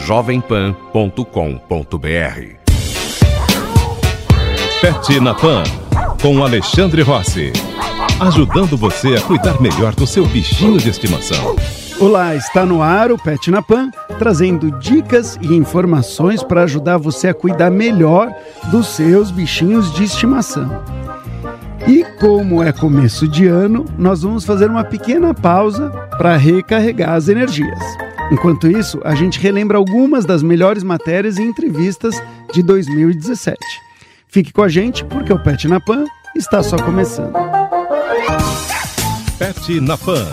jovempan.com.br Pet na Pan com Alexandre Rossi, ajudando você a cuidar melhor do seu bichinho de estimação. Olá, está no ar o Pet na Pan, trazendo dicas e informações para ajudar você a cuidar melhor dos seus bichinhos de estimação. E como é começo de ano, nós vamos fazer uma pequena pausa para recarregar as energias. Enquanto isso, a gente relembra algumas das melhores matérias e entrevistas de 2017. Fique com a gente porque o Pet na Pan está só começando. Pet na Pan.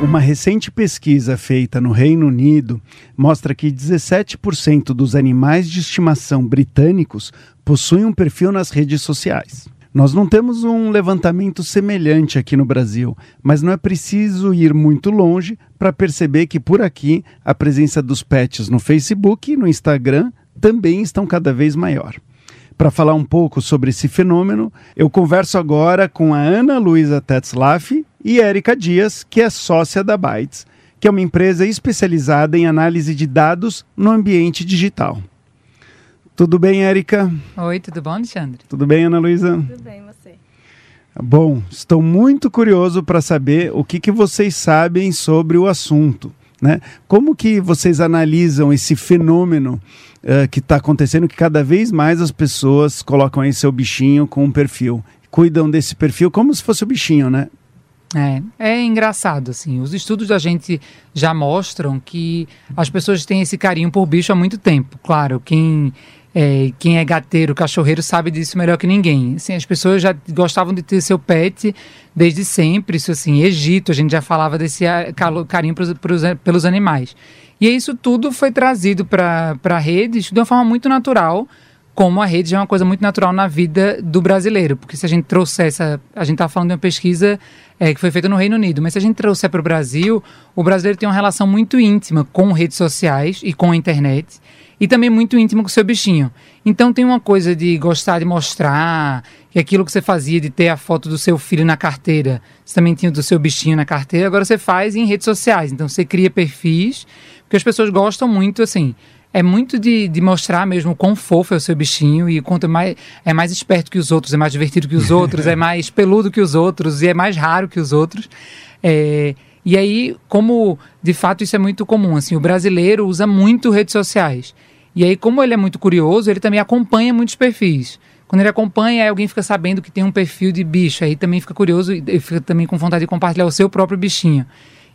Uma recente pesquisa feita no Reino Unido mostra que 17% dos animais de estimação britânicos possuem um perfil nas redes sociais. Nós não temos um levantamento semelhante aqui no Brasil, mas não é preciso ir muito longe para perceber que por aqui a presença dos pets no Facebook e no Instagram também estão cada vez maior. Para falar um pouco sobre esse fenômeno, eu converso agora com a Ana Luísa Tetzlaff e Érica Dias, que é sócia da Bytes, que é uma empresa especializada em análise de dados no ambiente digital. Tudo bem, Érica? Oi, tudo bom, Alexandre? Tudo bem, Ana Luísa? Tudo bem, você? Bom, estou muito curioso para saber o que, que vocês sabem sobre o assunto. Né? Como que vocês analisam esse fenômeno uh, que está acontecendo, que cada vez mais as pessoas colocam aí seu bichinho com um perfil, cuidam desse perfil como se fosse o bichinho, né? É, é engraçado, assim. Os estudos da gente já mostram que as pessoas têm esse carinho por bicho há muito tempo. Claro, quem é, quem é gateiro, cachorreiro, sabe disso melhor que ninguém. Assim, as pessoas já gostavam de ter seu pet desde sempre. Isso, assim, Egito, a gente já falava desse carinho pros, pros, pelos animais. E isso tudo foi trazido para a rede de uma forma muito natural, como a rede já é uma coisa muito natural na vida do brasileiro. Porque se a gente trouxer essa. A gente está falando de uma pesquisa é, que foi feita no Reino Unido, mas se a gente trouxer para o Brasil, o brasileiro tem uma relação muito íntima com redes sociais e com a internet e também muito íntimo com o seu bichinho. Então tem uma coisa de gostar de mostrar, que aquilo que você fazia de ter a foto do seu filho na carteira, você também tinha do seu bichinho na carteira, agora você faz em redes sociais. Então você cria perfis, porque as pessoas gostam muito, assim, é muito de, de mostrar mesmo quão fofo é o seu bichinho e quanto é mais, é mais esperto que os outros, é mais divertido que os outros, é mais peludo que os outros e é mais raro que os outros. É, e aí, como de fato isso é muito comum, assim, o brasileiro usa muito redes sociais. E aí, como ele é muito curioso, ele também acompanha muitos perfis. Quando ele acompanha, aí alguém fica sabendo que tem um perfil de bicho, aí também fica curioso e fica também com vontade de compartilhar o seu próprio bichinho.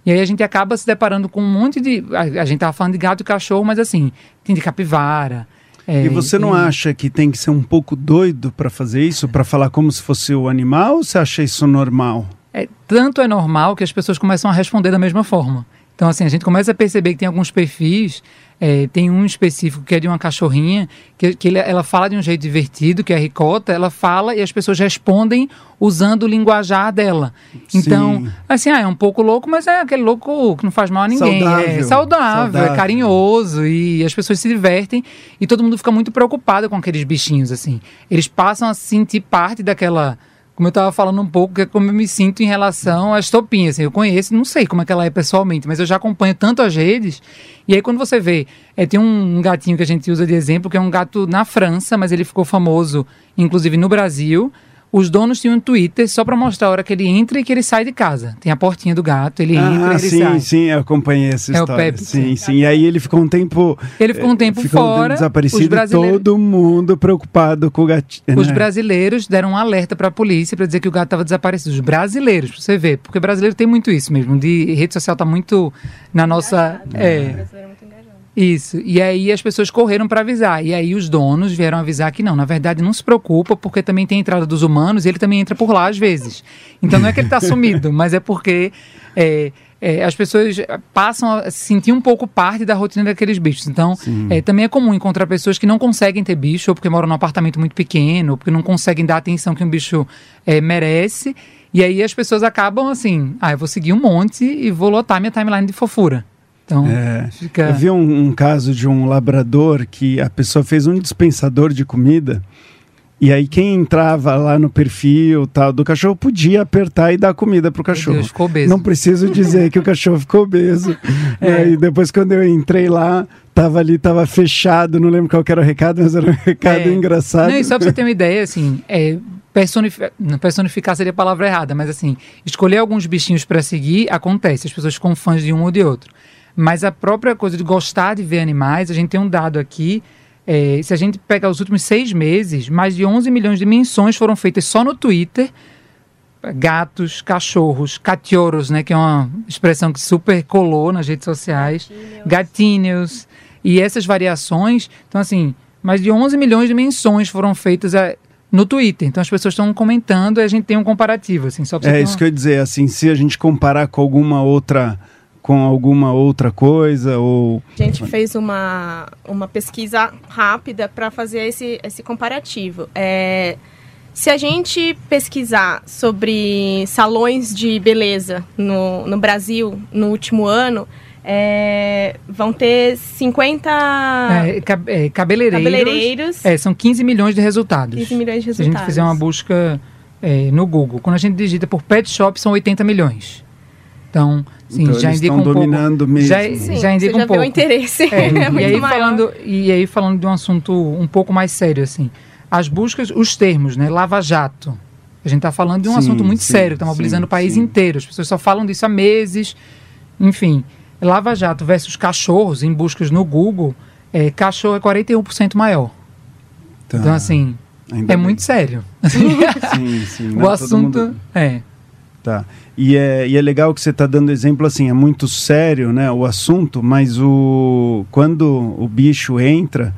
E aí a gente acaba se deparando com um monte de. A, a gente tava falando de gato e cachorro, mas assim, tem de capivara. É, e você não acha que tem que ser um pouco doido para fazer isso, para falar como se fosse o animal, ou você acha isso normal? É, tanto é normal que as pessoas começam a responder da mesma forma. Então, assim, a gente começa a perceber que tem alguns perfis é, tem um específico que é de uma cachorrinha, que, que ele, ela fala de um jeito divertido, que é a ricota, ela fala e as pessoas respondem usando o linguajar dela. Então, Sim. assim, ah, é um pouco louco, mas é aquele louco que não faz mal a ninguém. Saudável. É saudável, saudável, é carinhoso e as pessoas se divertem e todo mundo fica muito preocupado com aqueles bichinhos, assim. Eles passam a sentir parte daquela como eu estava falando um pouco, que é como eu me sinto em relação às topinhas. Assim, eu conheço, não sei como é que ela é pessoalmente, mas eu já acompanho tanto as redes. E aí, quando você vê, é, tem um gatinho que a gente usa de exemplo, que é um gato na França, mas ele ficou famoso, inclusive no Brasil os donos tinham um Twitter só para mostrar a hora que ele entra e que ele sai de casa. Tem a portinha do gato, ele ah, entra e ele sim, sai. Sim, eu acompanhei essa é história. O Pepe, sim, sim. E aí ele ficou um tempo... Ele ficou um tempo ficou fora. desaparecido brasileiros... todo mundo preocupado com o gatinho. Os né? brasileiros deram um alerta para a polícia para dizer que o gato estava desaparecido. Os brasileiros, pra você ver. Porque brasileiro tem muito isso mesmo. De rede social tá muito na nossa... É, isso. E aí as pessoas correram para avisar. E aí os donos vieram avisar que não, na verdade não se preocupa, porque também tem a entrada dos humanos e ele também entra por lá às vezes. Então não é que ele está sumido, mas é porque é, é, as pessoas passam a se sentir um pouco parte da rotina daqueles bichos. Então, é, também é comum encontrar pessoas que não conseguem ter bicho, ou porque moram num apartamento muito pequeno, ou porque não conseguem dar a atenção que um bicho é, merece. E aí as pessoas acabam assim, ah, eu vou seguir um monte e vou lotar minha timeline de fofura. Então, É, fica... Eu vi um, um caso de um labrador que a pessoa fez um dispensador de comida e aí quem entrava lá no perfil tal do cachorro podia apertar e dar comida pro cachorro. Deus, ficou obeso. Não preciso dizer que o cachorro ficou obeso. É. E depois quando eu entrei lá, tava ali, tava fechado, não lembro qual que era o recado, mas era um recado É. engraçado. Não, e só pra você ter uma ideia, assim, é, personifi- não, personificar seria a palavra errada, mas assim, escolher alguns bichinhos pra seguir acontece, as pessoas ficam fãs de um ou de outro. Mas a própria coisa de gostar de ver animais, a gente tem um dado aqui, é, se a gente pegar os últimos seis meses, mais de 11 milhões de menções foram feitas só no Twitter, gatos, cachorros, cachorros, né, que é uma expressão que super colou nas redes sociais, gatinhos, e essas variações, então assim, mais de 11 milhões de menções foram feitas é, no Twitter. Então as pessoas estão comentando e a gente tem um comparativo, assim, só pra É isso uma- que eu ia dizer, assim, se a gente comparar com alguma outra com alguma outra coisa ou A gente fez uma, uma pesquisa rápida para fazer esse, esse comparativo. É, se a gente pesquisar sobre salões de beleza no, no Brasil no último ano, é, vão ter 50 É, é, cabeleireiros. cabeleireiros, É, são 15 milhões de resultados. 15 milhões de Se a gente resultados. fizer uma busca é, no Google. Quando a gente digita por pet shop, são 80 milhões. Então, sim, Então, já eles indica estão um pouco. dominando mesmo. Já, Sim, já indica já um pouco. vê o interesse. É, É, e, muito aí maior. falando, e aí falando de um assunto um pouco mais sério, assim. As buscas, os termos, né? Lava Jato. A gente está falando de um Sim, assunto muito sim, sério, está mobilizando sim, o país sim. inteiro. As pessoas só falam disso há meses. Enfim, Lava Jato versus cachorros em buscas no Google, é, cachorro é 41% maior. Tá, Então, assim, ainda é bem. muito sério. Sim, sim. o assunto mundo- é. Tá. E é, e é legal que você está dando exemplo assim, é muito sério né, o assunto, mas o, quando o bicho entra,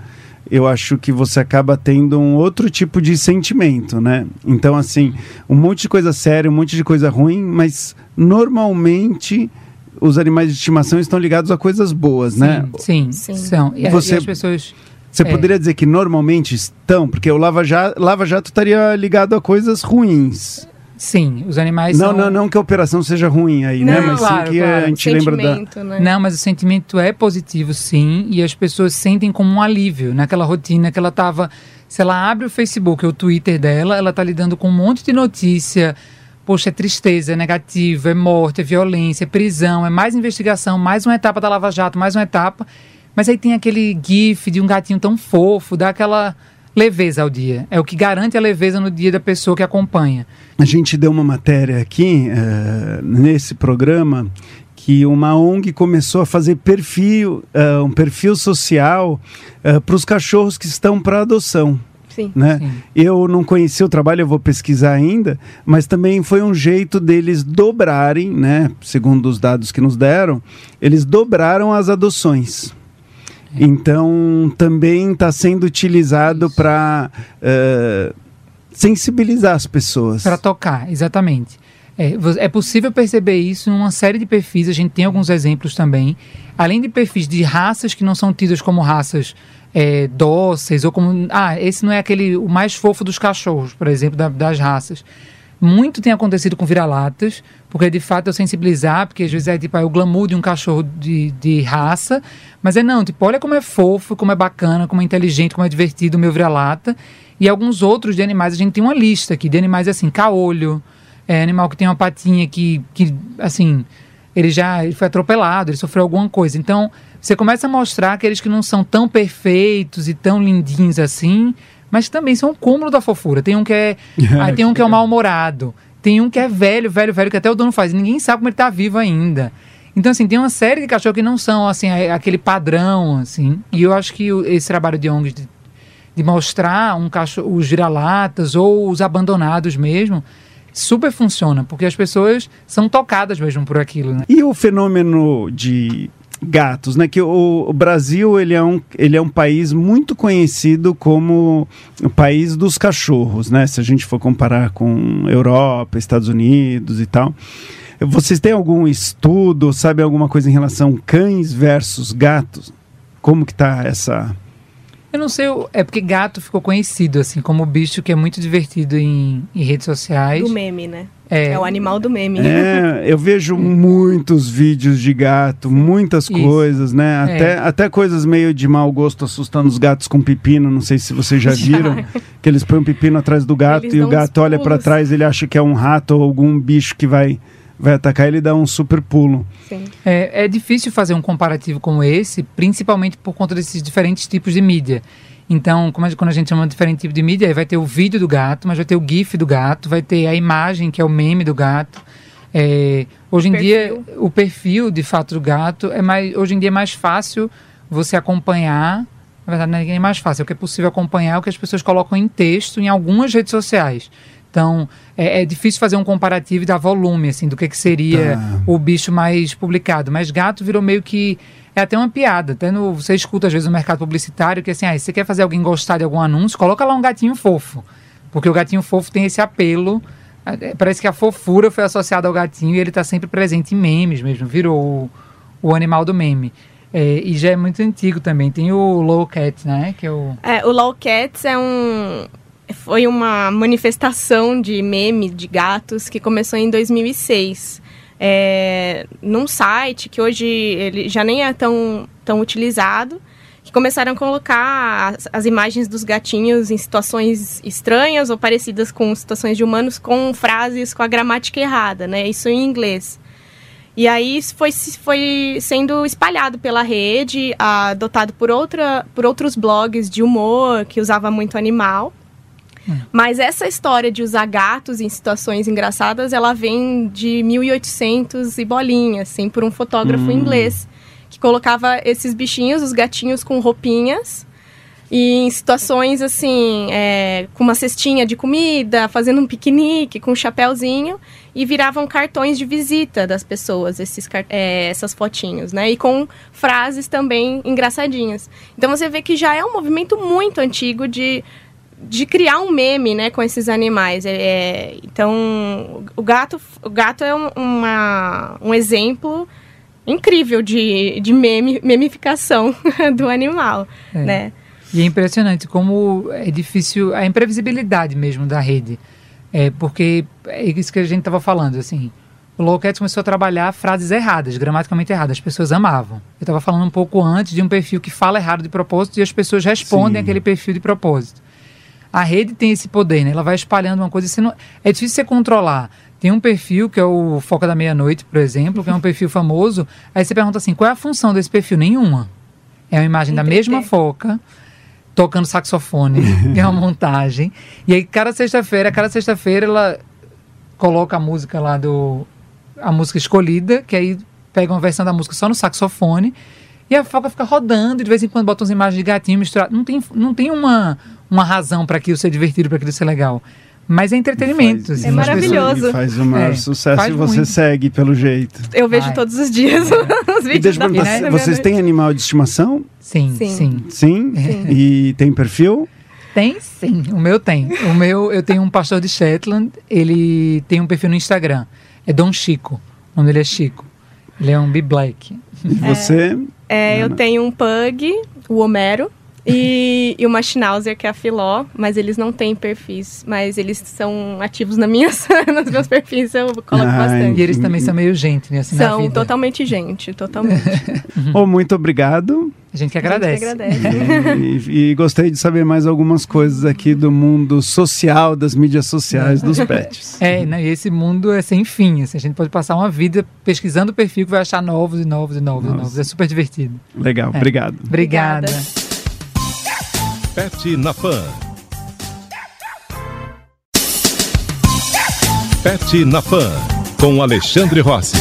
eu acho que você acaba tendo um outro tipo de sentimento, né? Então, assim, um monte de coisa séria, um monte de coisa ruim, mas normalmente os animais de estimação estão ligados a coisas boas, né? Sim, Sim. são. E, Você- e as pessoas. Você É. poderia dizer que normalmente estão, porque o Lava Jato, Lava Jato estaria ligado a coisas ruins. Sim, os animais Não, são. não, não que a operação seja ruim aí, né? Não, Mas claro, sim que claro. a gente lembra da. Né? Não, mas o sentimento é positivo, sim, e as pessoas sentem como um alívio naquela rotina que ela estava. Se ela abre o Facebook ou o Twitter dela, ela está lidando com um monte de notícia. Poxa, é tristeza, é negativo, é morte, é violência, é prisão, é mais investigação, mais uma etapa da Lava Jato, mais uma etapa. Mas aí tem aquele gif de um gatinho tão fofo, dá aquela leveza ao dia. É o que garante a leveza no dia da pessoa que acompanha. A gente deu uma matéria aqui eh, nesse programa que uma ONG começou a fazer perfil, eh, um perfil social para os cachorros que estão para adoção. Sim. Né? Sim. Eu não conheci o trabalho, eu vou pesquisar ainda, mas também foi um jeito deles dobrarem, né? Segundo os dados que nos deram, eles dobraram as adoções. Então também está sendo utilizado para sensibilizar as pessoas. Para tocar, exatamente. É, é possível perceber isso em uma série de perfis, a gente tem alguns exemplos também. Além de perfis de raças que não são tidas como raças é, dóceis, ou como. Ah, esse não é aquele o mais fofo dos cachorros, por exemplo, da- das raças. Muito tem acontecido com vira-latas, porque de fato eu sensibilizar, porque às vezes é tipo é o glamour de um cachorro de, de raça, mas é não, tipo, olha como é fofo, como é bacana, como é inteligente, como é divertido o meu vira-lata. E alguns outros de animais, a gente tem uma lista aqui de animais assim, caolho, é animal que tem uma patinha que, que assim, ele já ele foi atropelado, ele sofreu alguma coisa. Então, você começa a mostrar aqueles que não são tão perfeitos e tão lindinhos assim, mas também são um cúmulo da fofura. Tem um que é, ah, tem um que é o mal-humorado, tem um que é velho, velho, velho, que até o dono faz. Ninguém sabe como ele tá vivo ainda. Então, assim, tem uma série de cachorros que não são, assim, aquele padrão, assim. E eu acho que esse trabalho de ONGs de, de mostrar um cachorro, os vira-latas ou os abandonados mesmo, super funciona, porque as pessoas são tocadas mesmo por aquilo, né? E o fenômeno de gatos, né? Que o, o, Brasil ele é, um, ele é um país muito conhecido como o país dos cachorros, né? Se a gente for comparar com Europa, Estados Unidos e tal. Vocês têm algum estudo, sabe alguma coisa em relação cães versus gatos? Como que tá essa eu não sei, é porque gato ficou conhecido, assim, como bicho que é muito divertido em, em redes sociais. Do meme, né? É, é o animal do meme. É, eu vejo muitos vídeos de gato, muitas Isso. coisas, né? É. Até, é. até coisas meio de mau gosto assustando os gatos com pepino. Não sei se vocês já viram. Já. Que eles põem um pepino atrás do gato eles e o gato olha para trás, ele acha que é um rato ou algum bicho que vai vai atacar, ele dá um super pulo. É, é difícil fazer um comparativo como esse, principalmente por conta desses diferentes tipos de mídia. Então, como a, quando a gente chama de diferente tipo de mídia, vai ter o vídeo do gato, mas vai ter o GIF do gato, vai ter a imagem, que é o meme do gato. É, hoje em dia, o perfil de fato do gato é mais. Hoje em dia é mais fácil você acompanhar. Na verdade, não é mais fácil, é o que é possível acompanhar o que as pessoas colocam em texto em algumas redes sociais. Então, é, é, difícil fazer um comparativo e dar volume, assim, do que, que seria tá. o bicho mais publicado. Mas gato virou meio que. É até uma piada. Até no, você escuta, às vezes, no mercado publicitário que, assim, ah, se você quer fazer alguém gostar de algum anúncio, coloca lá um gatinho fofo. Porque o gatinho fofo tem esse apelo. É, parece que a fofura foi associada ao gatinho e ele está sempre presente em memes mesmo. Virou o, o animal do meme. É, e já é muito antigo também. Tem o Low Cat, né? Que é o... É, o Low Cats é um foi uma manifestação de meme de gatos que começou em 2006. É, num site que hoje ele já nem é tão, tão utilizado, que começaram a colocar as, as, imagens dos gatinhos em situações estranhas ou parecidas com situações de humanos com frases com a gramática errada, né? Isso em inglês. E aí foi, foi sendo espalhado pela rede, adotado por, outra, por outros blogs de humor que usava muito animal. Mas essa história de usar gatos em situações engraçadas, ela vem de 1800 e bolinha, assim, por um fotógrafo hum. inglês que colocava esses bichinhos, os gatinhos com roupinhas, e em situações assim, é, com uma cestinha de comida, fazendo um piquenique, com um chapéuzinho, e viravam cartões de visita das pessoas, esses, é, essas fotinhos, né? E com frases também engraçadinhas. Então você vê que já é um movimento muito antigo de de criar um meme, né, com esses animais. É, é, então, o gato, o gato é um, uma, um exemplo incrível de, de meme, memificação do animal, é. né? E é impressionante como é difícil a imprevisibilidade mesmo da rede. É porque é isso que a gente estava falando, assim. O Lowcats começou a trabalhar frases erradas, gramaticalmente erradas. As pessoas amavam. Eu estava falando um pouco antes de um perfil que fala errado de propósito e as pessoas respondem Sim. aquele perfil de propósito a rede tem esse poder, né? Ela vai espalhando uma coisa. Você não, é difícil você controlar. Tem um perfil que é o Foca da Meia-Noite, por exemplo, que é um perfil famoso. Aí você pergunta assim: qual é a função desse perfil? Nenhuma. É uma imagem da mesma foca tocando saxofone, é uma montagem. E aí, cada sexta-feira, cada sexta-feira, ela coloca a música lá do. a música escolhida, que aí pega uma versão da música só no saxofone. E a foca fica rodando, e de vez em quando bota umas imagens de gatinho misturado. Não tem, não tem uma, uma razão para aquilo ser divertido, para aquilo ser legal. Mas é entretenimento. Faz, assim, é maravilhoso. Faz o maior é, sucesso e você muito. segue pelo jeito. Eu vejo Ai. todos os dias é. os vídeos e deixa da perguntar, Vocês têm animal de estimação? Sim, sim. Sim? sim? sim. E tem perfil? Tem sim, o meu tem. O meu, eu tenho um pastor de Shetland, ele tem um perfil no Instagram. É Dom Chico. O nome dele é Chico. Ele é um B-Black. E você? É, é eu tenho um pug, o Homero. E, e uma Schnauzer, que é a Filó, mas eles não têm perfis, mas eles são ativos na minhas, nos meus perfis, eu coloco Ai, bastante. E eles também são meio gente, né? Assim, são totalmente gente, totalmente. oh, muito obrigado. A gente que agradece. Gente que agradece. e, e, gostei de saber mais algumas coisas aqui do mundo social, das mídias sociais, dos pets. É, né, e esse mundo é sem fim. Assim, a gente pode passar uma vida pesquisando o perfil que vai achar novos e novos e novos Nossa. e novos. É super divertido. Legal, é. obrigado. Obrigada. Obrigada. Pet na Pan. Pet na Pan, com Alexandre Rossi.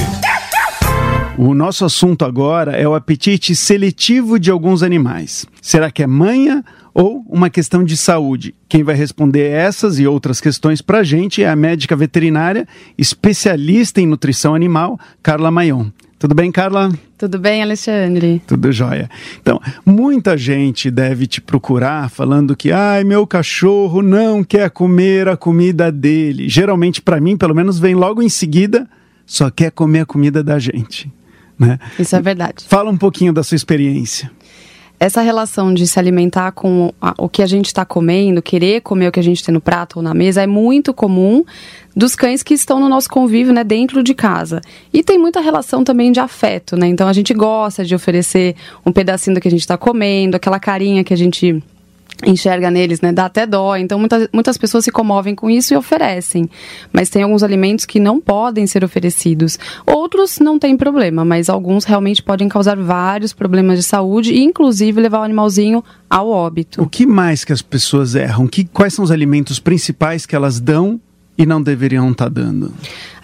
O nosso assunto agora é o apetite seletivo de alguns animais. Será que é manha ou uma questão de saúde? Quem vai responder essas e outras questões para a gente é a médica veterinária, especialista em nutrição animal, Carla Maion. Tudo bem, Carla? Tudo bem, Alexandre? Tudo jóia. Então, muita gente deve te procurar falando que, ai, meu cachorro não quer comer a comida dele. Geralmente, para mim, pelo menos, vem logo em seguida, só quer comer a comida da gente. Né? Isso é verdade. Fala um pouquinho da sua experiência essa relação de se alimentar com o que a gente está comendo, querer comer o que a gente tem no prato ou na mesa, é muito comum dos cães que estão no nosso convívio, né, dentro de casa. E tem muita relação também de afeto, né? Então a gente gosta de oferecer um pedacinho do que a gente está comendo, aquela carinha que a gente enxerga neles, né? Dá até dó. Então, muitas, muitas pessoas se comovem com isso e oferecem. Mas tem alguns alimentos que não podem ser oferecidos. Outros não tem problema, mas alguns realmente podem causar vários problemas de saúde e, inclusive, levar o animalzinho ao óbito. O que mais que as pessoas erram? Que, quais são os alimentos principais que elas dão e não deveriam estar tá dando?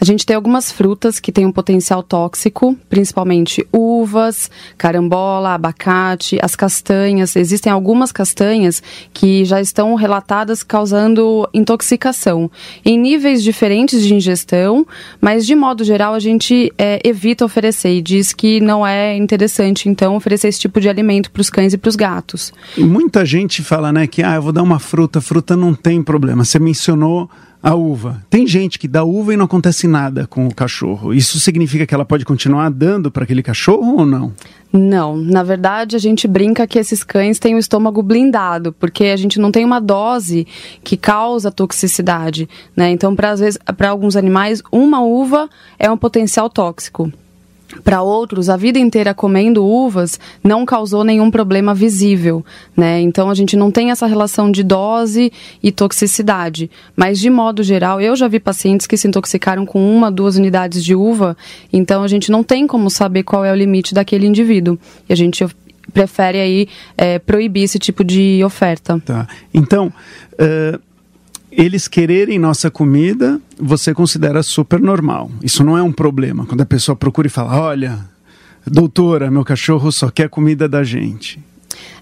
A gente tem algumas frutas que têm um potencial tóxico, principalmente uvas, carambola, abacate, as castanhas. Existem algumas castanhas que já estão relatadas causando intoxicação em níveis diferentes de ingestão, mas de modo geral a gente é, evita oferecer e diz que não é interessante então oferecer esse tipo de alimento para os cães e para os gatos. Muita gente fala, né, que ah, eu vou dar uma fruta, fruta não tem problema. Você mencionou a uva. Tem gente que dá uva e não acontece nada com o cachorro. Isso significa que ela pode continuar dando para aquele cachorro ou não? Não, na verdade a gente brinca que esses cães têm o estômago blindado, porque a gente não tem uma dose que causa toxicidade, né? Então, para alguns animais, uma uva é um potencial tóxico para outros, a vida inteira comendo uvas não causou nenhum problema visível, né? Então a gente não tem essa relação de dose e toxicidade. Mas de modo geral, eu já vi pacientes que se intoxicaram com uma, duas unidades de uva, então a gente não tem como saber qual é o limite daquele indivíduo. E a gente prefere aí é, proibir esse tipo de oferta. Tá. Então, uh, eles quererem nossa comida, você considera super normal. Isso não é um problema. Quando a pessoa procura e fala: Olha, doutora, meu cachorro só quer comida da gente.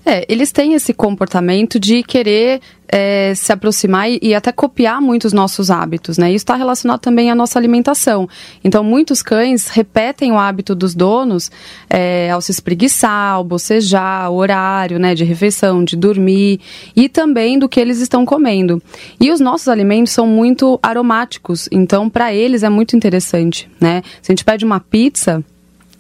É, eles têm esse comportamento de querer é, se aproximar e, e, até copiar muitos nossos hábitos, né? Isso está relacionado também à nossa alimentação. Então, muitos cães repetem o hábito dos donos é, ao se espreguiçar, ao bocejar, o horário, né, de refeição, de dormir e também do que eles estão comendo. E os nossos alimentos são muito aromáticos, então para eles é muito interessante, né? Se a gente pede uma pizza,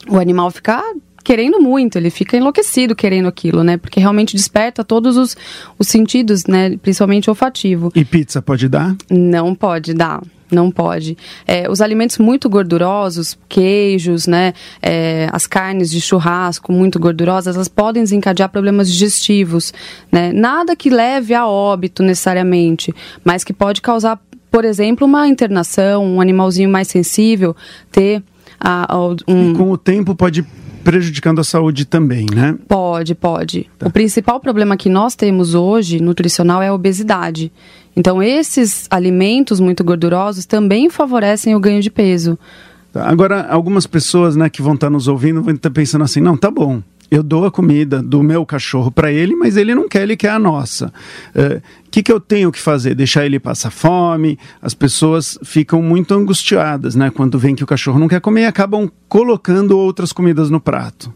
o animal fica querendo muito, ele fica enlouquecido querendo aquilo, né? Porque realmente desperta todos os, os sentidos, né? Principalmente olfativo. E pizza pode dar? Não pode dar. Não pode. É, os alimentos muito gordurosos, queijos, né, é, as carnes de churrasco muito gordurosas, elas podem desencadear problemas digestivos, né? Nada que leve a óbito necessariamente, mas que pode causar, por exemplo, uma internação, um animalzinho mais sensível ter a, a, um... E com o tempo pode prejudicando a saúde também, né? Pode, pode. Tá. O principal problema que nós temos hoje, nutricional, é a obesidade. Então, esses alimentos muito gordurosos também favorecem o ganho de peso. Tá. Agora, algumas pessoas né, que vão estar nos ouvindo vão estar pensando assim: não, tá bom, eu dou a comida do meu cachorro para ele, mas ele não quer, ele quer a nossa. O uh, que, que eu tenho que fazer? Deixar ele passar fome? As pessoas ficam muito angustiadas, né? Quando vem que o cachorro não quer comer e acabam colocando outras comidas no prato.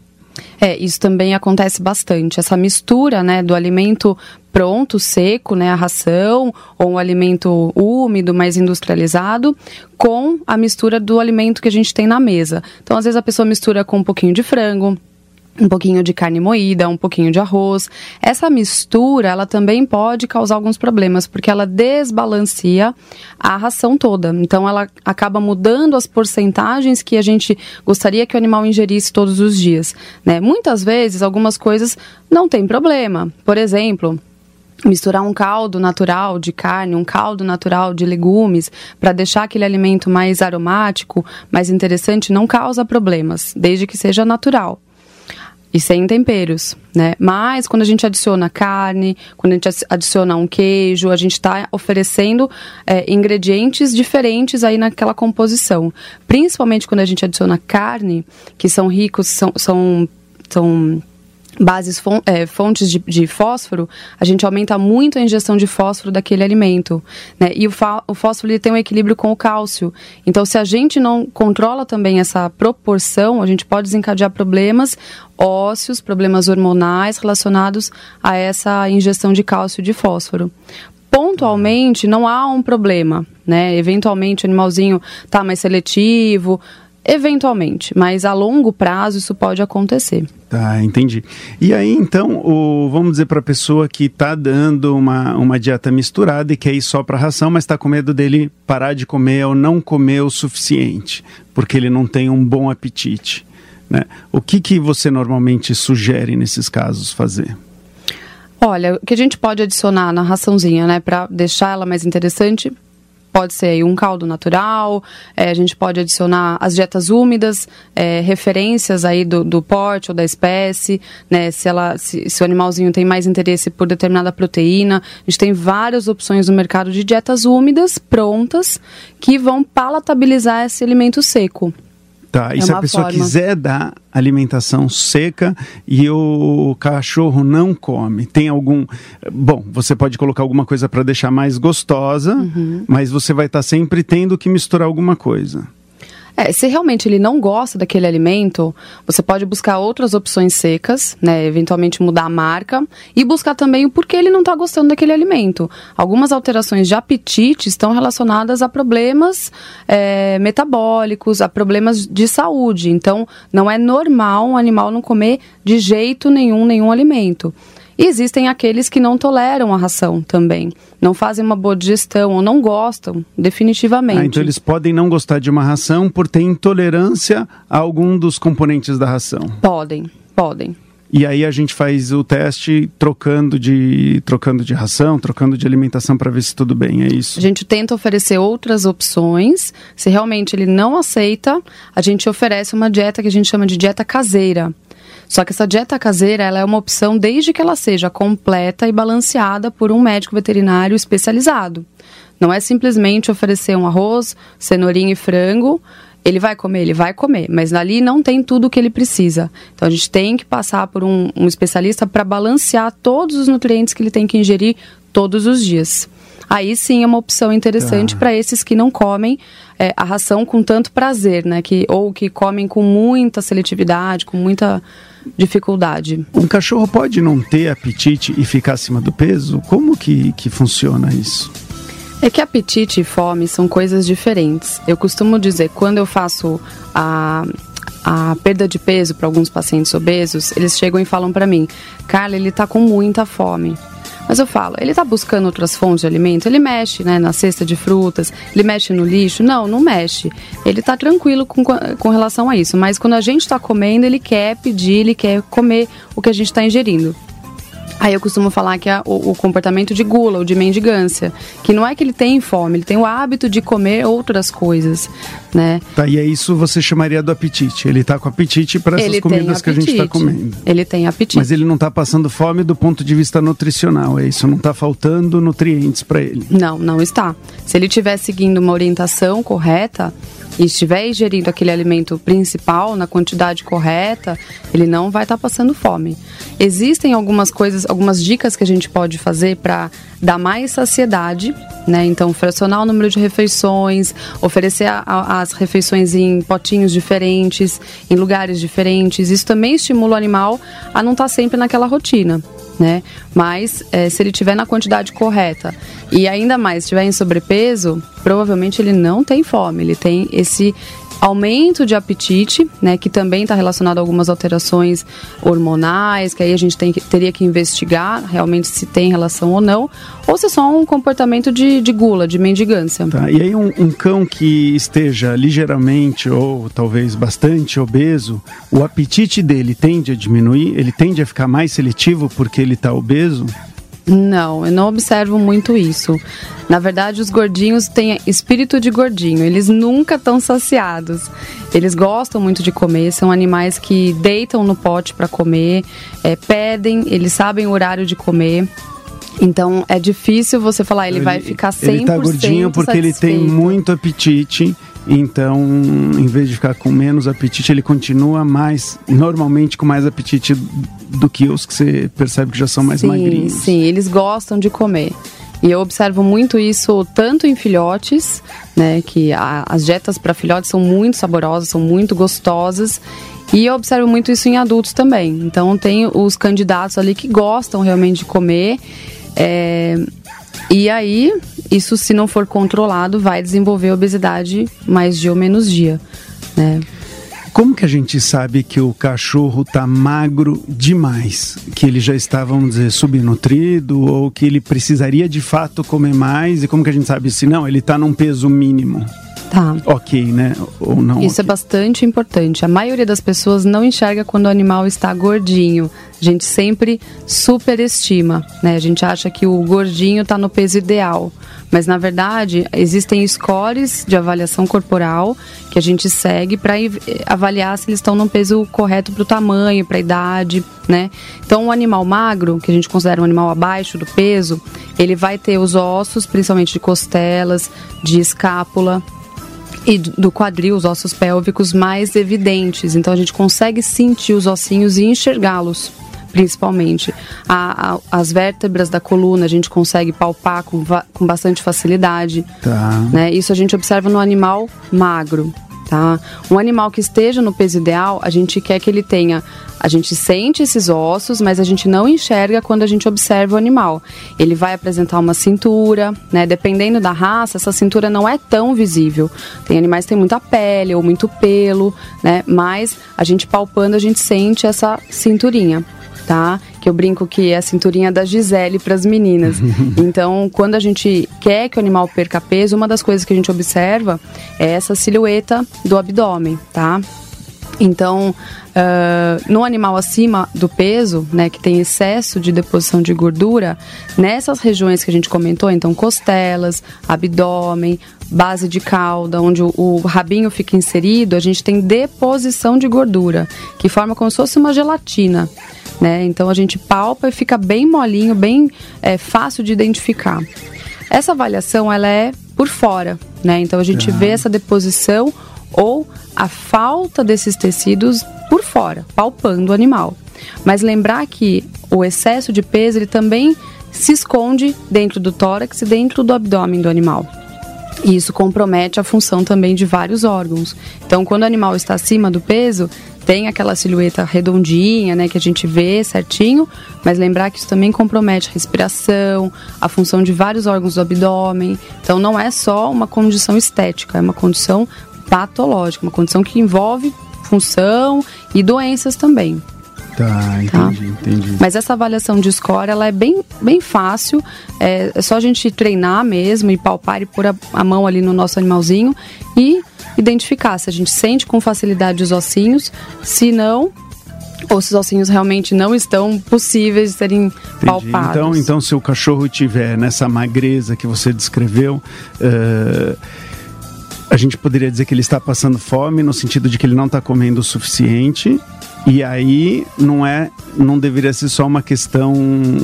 É, isso também acontece bastante. Essa mistura, né, do alimento pronto, seco, né, a ração, ou um alimento úmido, mais industrializado, com a mistura do alimento que a gente tem na mesa. Então, às vezes a pessoa mistura com um pouquinho de frango, um pouquinho de carne moída, um pouquinho de arroz. Essa mistura, ela também pode causar alguns problemas, porque ela desbalanceia a ração toda. Então, ela acaba mudando as porcentagens que a gente gostaria que o animal ingerisse todos os dias. Né? Muitas vezes, algumas coisas não tem problema. Por exemplo, misturar um caldo natural de carne, um caldo natural de legumes, para deixar aquele alimento mais aromático, mais interessante, não causa problemas, desde que seja natural e sem temperos, né? Mas quando a gente adiciona carne, quando a gente adiciona um queijo, a gente está oferecendo é, ingredientes diferentes aí naquela composição. Principalmente quando a gente adiciona carne, que são ricos, são, são, são bases é, fontes de, fósforo, a gente aumenta muito a ingestão de fósforo daquele alimento. Né? E o, fósforo ele tem um equilíbrio com o cálcio. Então, se a gente não controla também essa proporção, a gente pode desencadear problemas ósseos, problemas hormonais relacionados a essa ingestão de cálcio e de fósforo pontualmente não há um problema, né? Eventualmente o animalzinho está mais seletivo, Eventualmente, mas a longo prazo isso pode acontecer. Tá, entendi. E aí, então, o, vamos dizer para a pessoa que está dando uma, uma dieta misturada e quer ir só para ração, mas está com medo dele parar de comer ou não comer o suficiente, porque ele não tem um bom apetite. Né? O que, que você normalmente sugere nesses casos fazer? Olha, o que a gente pode adicionar na raçãozinha, né, para deixar ela mais interessante, pode ser um caldo natural, é, a gente pode adicionar as dietas úmidas, é, referências aí do, do porte ou da espécie, né, se, ela, se, se, o animalzinho tem mais interesse por determinada proteína. A gente tem várias opções no mercado de dietas úmidas prontas que vão palatabilizar esse alimento seco. Tá, e é se a pessoa forma. quiser dar alimentação seca e o cachorro não come, tem algum. Bom, você pode colocar alguma coisa para deixar mais gostosa, uhum. mas você vai estar tá sempre tendo que misturar alguma coisa. É, se realmente ele não gosta daquele alimento, você pode buscar outras opções secas, né? Eventualmente mudar a marca e buscar também o porquê ele não está gostando daquele alimento. Algumas alterações de apetite estão relacionadas a problemas é, metabólicos, a problemas de saúde. Então, não é normal um animal não comer de jeito nenhum nenhum alimento. E existem aqueles que não toleram a ração também, não fazem uma boa digestão ou não gostam, definitivamente. Ah, então eles podem não gostar de uma ração por ter intolerância a algum dos componentes da ração? Podem, podem. E aí a gente faz o teste trocando de, trocando de ração, trocando de alimentação para ver se tudo bem, é isso? A gente tenta oferecer outras opções. Se realmente ele não aceita, a gente oferece uma dieta que a gente chama de dieta caseira. Só que essa dieta caseira ela é uma opção desde que ela seja completa e balanceada por um médico veterinário especializado. Não é simplesmente oferecer um arroz, cenourinha e frango. Ele vai comer, ele vai comer, mas ali não tem tudo o que ele precisa. Então a gente tem que passar por um, um especialista para balancear todos os nutrientes que ele tem que ingerir todos os dias aí sim é uma opção interessante tá. para esses que não comem é, a ração com tanto prazer, né? Que, ou que comem com muita seletividade, com muita dificuldade. Um cachorro pode não ter apetite e ficar acima do peso? Como que, que funciona isso? É que apetite e fome são coisas diferentes. Eu costumo dizer, quando eu faço a, a perda de peso para alguns pacientes obesos, eles chegam e falam para mim: Carla, ele está com muita fome. Mas eu falo, ele está buscando outras fontes de alimento? Ele mexe né, na cesta de frutas, ele mexe no lixo? Não, não mexe. Ele está tranquilo com, com relação a isso. Mas quando a gente está comendo, ele quer pedir, ele quer comer o que a gente está ingerindo. Aí eu costumo falar que é o, o, comportamento de gula ou de mendigância, que não é que ele tem fome, ele tem o hábito de comer outras coisas, né? Tá, e é isso você chamaria do apetite. Ele está com apetite para essas ele comidas que a gente está comendo. Ele tem apetite. Mas ele não está passando fome do ponto de vista nutricional, é isso? Não está faltando nutrientes para ele? Não, não está. Se ele estiver seguindo uma orientação correta, e estiver ingerindo aquele alimento principal na quantidade correta, ele não vai estar tá passando fome. Existem algumas coisas, algumas dicas que a gente pode fazer para dar mais saciedade, né? Então, fracionar o número de refeições, oferecer a, a, as refeições em potinhos diferentes, em lugares diferentes. Isso também estimula o animal a não estar tá sempre naquela rotina né? Mas é, se ele tiver na quantidade correta e ainda mais estiver em sobrepeso, provavelmente ele não tem fome, ele tem esse aumento de apetite, né, que também está relacionado a algumas alterações hormonais, que aí a gente tem que, teria que investigar realmente se tem relação ou não, ou se é só um comportamento de, de gula, de mendigância. Tá, e aí um, um cão que esteja ligeiramente ou talvez bastante obeso, o apetite dele tende a diminuir, ele tende a ficar mais seletivo porque ele está obeso? Não, eu não observo muito isso. Na verdade, os gordinhos têm espírito de gordinho, eles nunca estão saciados. Eles gostam muito de comer, são animais que deitam no pote para comer, é, pedem, eles sabem o horário de comer. Então é difícil você falar, ele, ele vai ficar 100% Ele tá gordinho porque satisfeito. ele tem muito apetite Então, em vez de ficar com menos apetite, ele continua mais, normalmente com mais apetite do que os que você percebe que já são mais sim, magrinhos. Sim, eles gostam de comer. E eu observo muito isso tanto em filhotes, né, que a, as dietas para filhotes são muito saborosas, são muito gostosas, e eu observo muito isso em adultos também. Então tem os candidatos ali que gostam realmente de comer. É, e aí, isso se não for controlado, vai desenvolver obesidade mais dia ou menos dia. Né? Como que a gente sabe que o cachorro está magro demais? Que ele já está, vamos dizer, subnutrido ou que ele precisaria de fato comer mais? E como que a gente sabe se não, ele está num peso mínimo? Tá. Ok, né? Ou não? Isso okay. é bastante importante. A maioria das pessoas não enxerga quando o animal está gordinho. A gente sempre superestima, né? A gente acha que o gordinho está no peso ideal. Mas na verdade, existem scores de avaliação corporal que a gente segue para avaliar se eles estão no peso correto para o tamanho, para a idade, né? Então, um animal magro, que a gente considera um animal abaixo do peso, ele vai ter os ossos, principalmente de costelas, de escápula, e do quadril, os ossos pélvicos mais evidentes. Então a gente consegue sentir os ossinhos e enxergá-los, principalmente. A, a, as vértebras da coluna a gente consegue palpar com, com bastante facilidade. Tá. Né? Isso a gente observa no animal magro. Tá? Um animal que esteja no peso ideal, a gente quer que ele tenha. A gente sente esses ossos, mas a gente não enxerga quando a gente observa o animal. Ele vai apresentar uma cintura, né? Dependendo da raça, essa cintura não é tão visível. Tem animais que têm muita pele ou muito pelo, né? Mas a gente palpando, a gente sente essa cinturinha tá? Que eu brinco que é a cinturinha da Gisele para as meninas. então, quando a gente quer que o animal perca peso, uma das coisas que a gente observa é essa silhueta do abdômen, tá? Então, uh, no animal acima do peso, né, que tem excesso de deposição de gordura, nessas regiões que a gente comentou, então costelas, abdômen, base de cauda, onde o, o rabinho fica inserido, a gente tem deposição de gordura, que forma como se fosse uma gelatina. Né? Então a gente palpa e fica bem molinho, bem é, fácil de identificar. Essa avaliação ela é por fora, né? Então a gente vê essa deposição ou a falta desses tecidos por fora, palpando o animal. Mas lembrar que o excesso de peso ele também se esconde dentro do tórax e dentro do abdômen do animal. E isso compromete a função também de vários órgãos. Então, quando o animal está acima do peso, tem aquela silhueta redondinha, né, que a gente vê certinho, mas lembrar que isso também compromete a respiração, a função de vários órgãos do abdômen. Então, não é só uma condição estética, é uma condição patológica, uma condição que envolve função e doenças também. Tá, entendi, tá? entendi. Mas essa avaliação de score, ela é bem, bem fácil. É, é só a gente treinar mesmo e palpar e pôr a, a, mão ali no nosso animalzinho e identificar se a gente sente com facilidade os ossinhos, se não, ou se os ossinhos realmente não estão possíveis de serem Entendi. palpados. Então, então, se o cachorro tiver nessa magreza que você descreveu, uh, a gente poderia dizer que ele está passando fome no sentido de que ele não está comendo o suficiente e aí não é, não deveria ser só uma questão,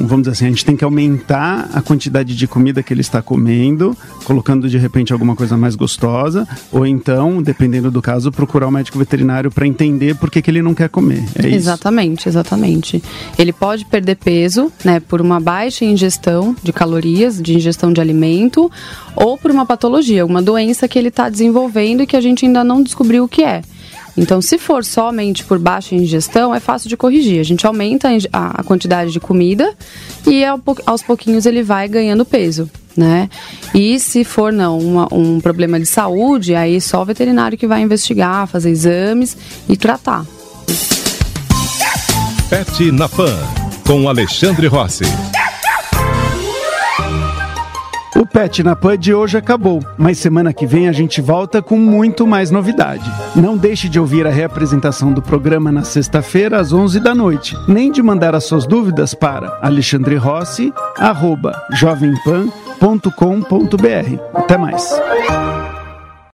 vamos dizer assim, a gente tem que aumentar a quantidade de comida que ele está comendo, colocando de repente alguma coisa mais gostosa, ou então, dependendo do caso, procurar o um médico veterinário para entender por que, que ele não quer comer. É isso? Exatamente, exatamente. Ele pode perder peso, né, por uma baixa ingestão de calorias, de ingestão de alimento, ou por uma patologia, uma doença que ele está desenvolvendo e que a gente ainda não descobriu o que é. Então, se for somente por baixa ingestão, é fácil de corrigir. A gente aumenta a quantidade de comida e aos pouquinhos ele vai ganhando peso. Né? E se for não uma, um problema de saúde, aí só o veterinário que vai investigar, fazer exames e tratar. Pet na Pan, com Alexandre Rossi. O Pet na Pan de hoje acabou, mas semana que vem a gente volta com muito mais novidade. Não deixe de ouvir a reapresentação do programa na sexta-feira às 11 da noite, nem de mandar as suas dúvidas para alexandrerossi@jovempan.com.br. Até mais.